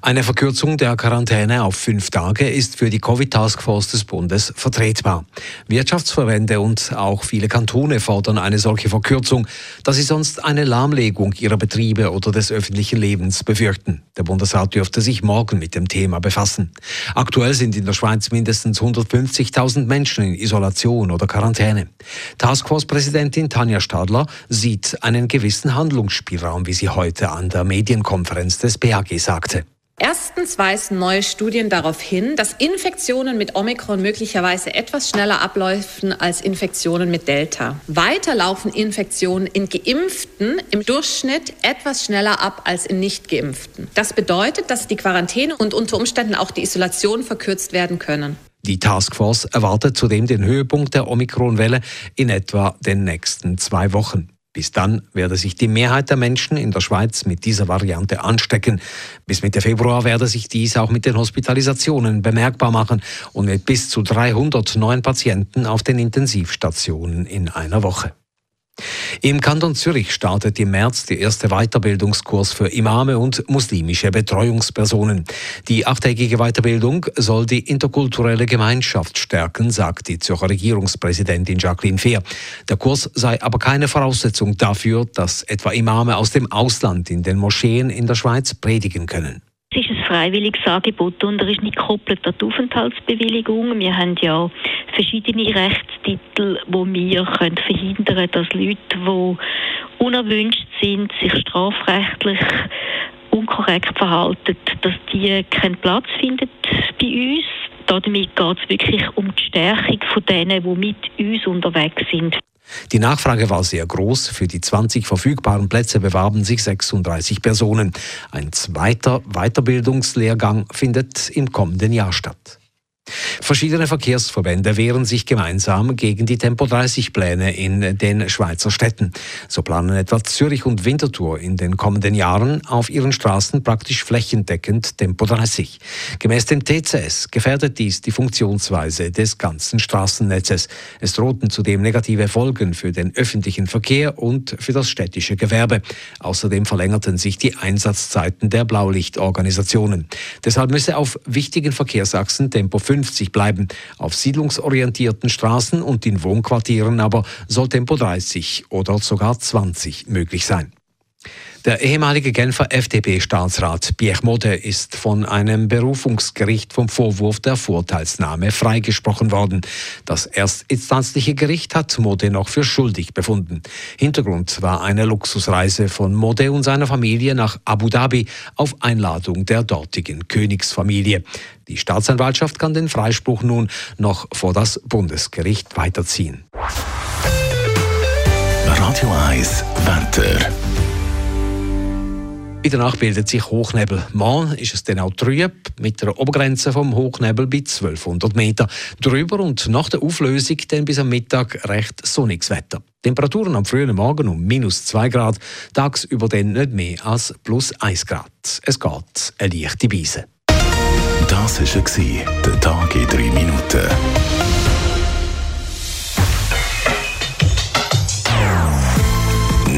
Eine Verkürzung der Quarantäne auf fünf Tage ist für die Covid-Taskforce des Bundes vertretbar. Wirtschaftsverbände und auch viele Kantone fordern eine solche Verkürzung, da sie sonst eine Lahmlegung ihrer Betriebe oder des öffentlichen Lebens befürchten. Der Bundesrat dürfte sich morgen mit dem Thema befassen. Aktuell sind in der Schweiz mindestens 150.000 Menschen in Isolation oder Quarantäne. Taskforce-Präsidentin Tanja Stadler sieht einen gewissen Handlungsspielraum, wie sie heute an der Medienkonferenz des BAG sagte. Erstens weisen neue Studien darauf hin, dass Infektionen mit Omikron möglicherweise etwas schneller abläufen als Infektionen mit Delta. Weiter laufen Infektionen in Geimpften im Durchschnitt etwas schneller ab als in Nicht-Geimpften. Das bedeutet, dass die Quarantäne und unter Umständen auch die Isolation verkürzt werden können. Die Taskforce erwartet zudem den Höhepunkt der Omikron-Welle in etwa den nächsten zwei Wochen. Bis dann werde sich die Mehrheit der Menschen in der Schweiz mit dieser Variante anstecken. Bis Mitte Februar werde sich dies auch mit den Hospitalisationen bemerkbar machen und mit bis zu 300 neuen Patienten auf den Intensivstationen in einer Woche. Im Kanton Zürich startet im März der erste Weiterbildungskurs für Imame und muslimische Betreuungspersonen. Die achttägige Weiterbildung soll die interkulturelle Gemeinschaft stärken, sagt die Zürcher Regierungspräsidentin Jacqueline Fehr. Der Kurs sei aber keine Voraussetzung dafür, dass etwa Imame aus dem Ausland in den Moscheen in der Schweiz predigen können. Es ist ein freiwilliges Angebot und er ist nicht gekoppelt an die Aufenthaltsbewilligung. Wir haben ja verschiedene Rechtstitel, wo wir können verhindern können, dass Leute, die unerwünscht sind, sich strafrechtlich unkorrekt verhalten, dass die keinen Platz finden bei uns. Damit geht es wirklich um die Stärkung von denen, die mit uns unterwegs sind. Die Nachfrage war sehr groß. Für die 20 verfügbaren Plätze bewarben sich 36 Personen. Ein zweiter Weiterbildungslehrgang findet im kommenden Jahr statt. Verschiedene Verkehrsverbände wehren sich gemeinsam gegen die Tempo-30-Pläne in den Schweizer Städten. So planen etwa Zürich und Winterthur in den kommenden Jahren auf ihren Straßen praktisch flächendeckend Tempo 30. Gemäß dem TCS gefährdet dies die Funktionsweise des ganzen Straßennetzes. Es drohten zudem negative Folgen für den öffentlichen Verkehr und für das städtische Gewerbe. Außerdem verlängerten sich die Einsatzzeiten der Blaulichtorganisationen. Deshalb müsse auf wichtigen Verkehrsachsen Tempo 5 50 bleiben. Auf siedlungsorientierten Straßen und in Wohnquartieren aber soll Tempo 30 oder sogar 20 möglich sein. Der ehemalige Genfer FDP-Staatsrat Pierre Mode ist von einem Berufungsgericht vom Vorwurf der Vorteilsnahme freigesprochen worden. Das erstinstanzliche Gericht hat Mode noch für schuldig befunden. Hintergrund war eine Luxusreise von Mode und seiner Familie nach Abu Dhabi auf Einladung der dortigen Königsfamilie. Die Staatsanwaltschaft kann den Freispruch nun noch vor das Bundesgericht weiterziehen. Radio 1 Wetter. In der Nacht bildet sich Hochnebel. Morgen ist es dann auch trüb, mit der Obergrenze vom Hochnebel bei 1200 Meter. Drüber und nach der Auflösung dann bis am Mittag recht sonniges Wetter. Temperaturen am frühen Morgen um minus 2 Grad, tagsüber dann nicht mehr als plus 1 Grad. Es geht eine leichte Beise. Das war der Tag in 3 Minuten.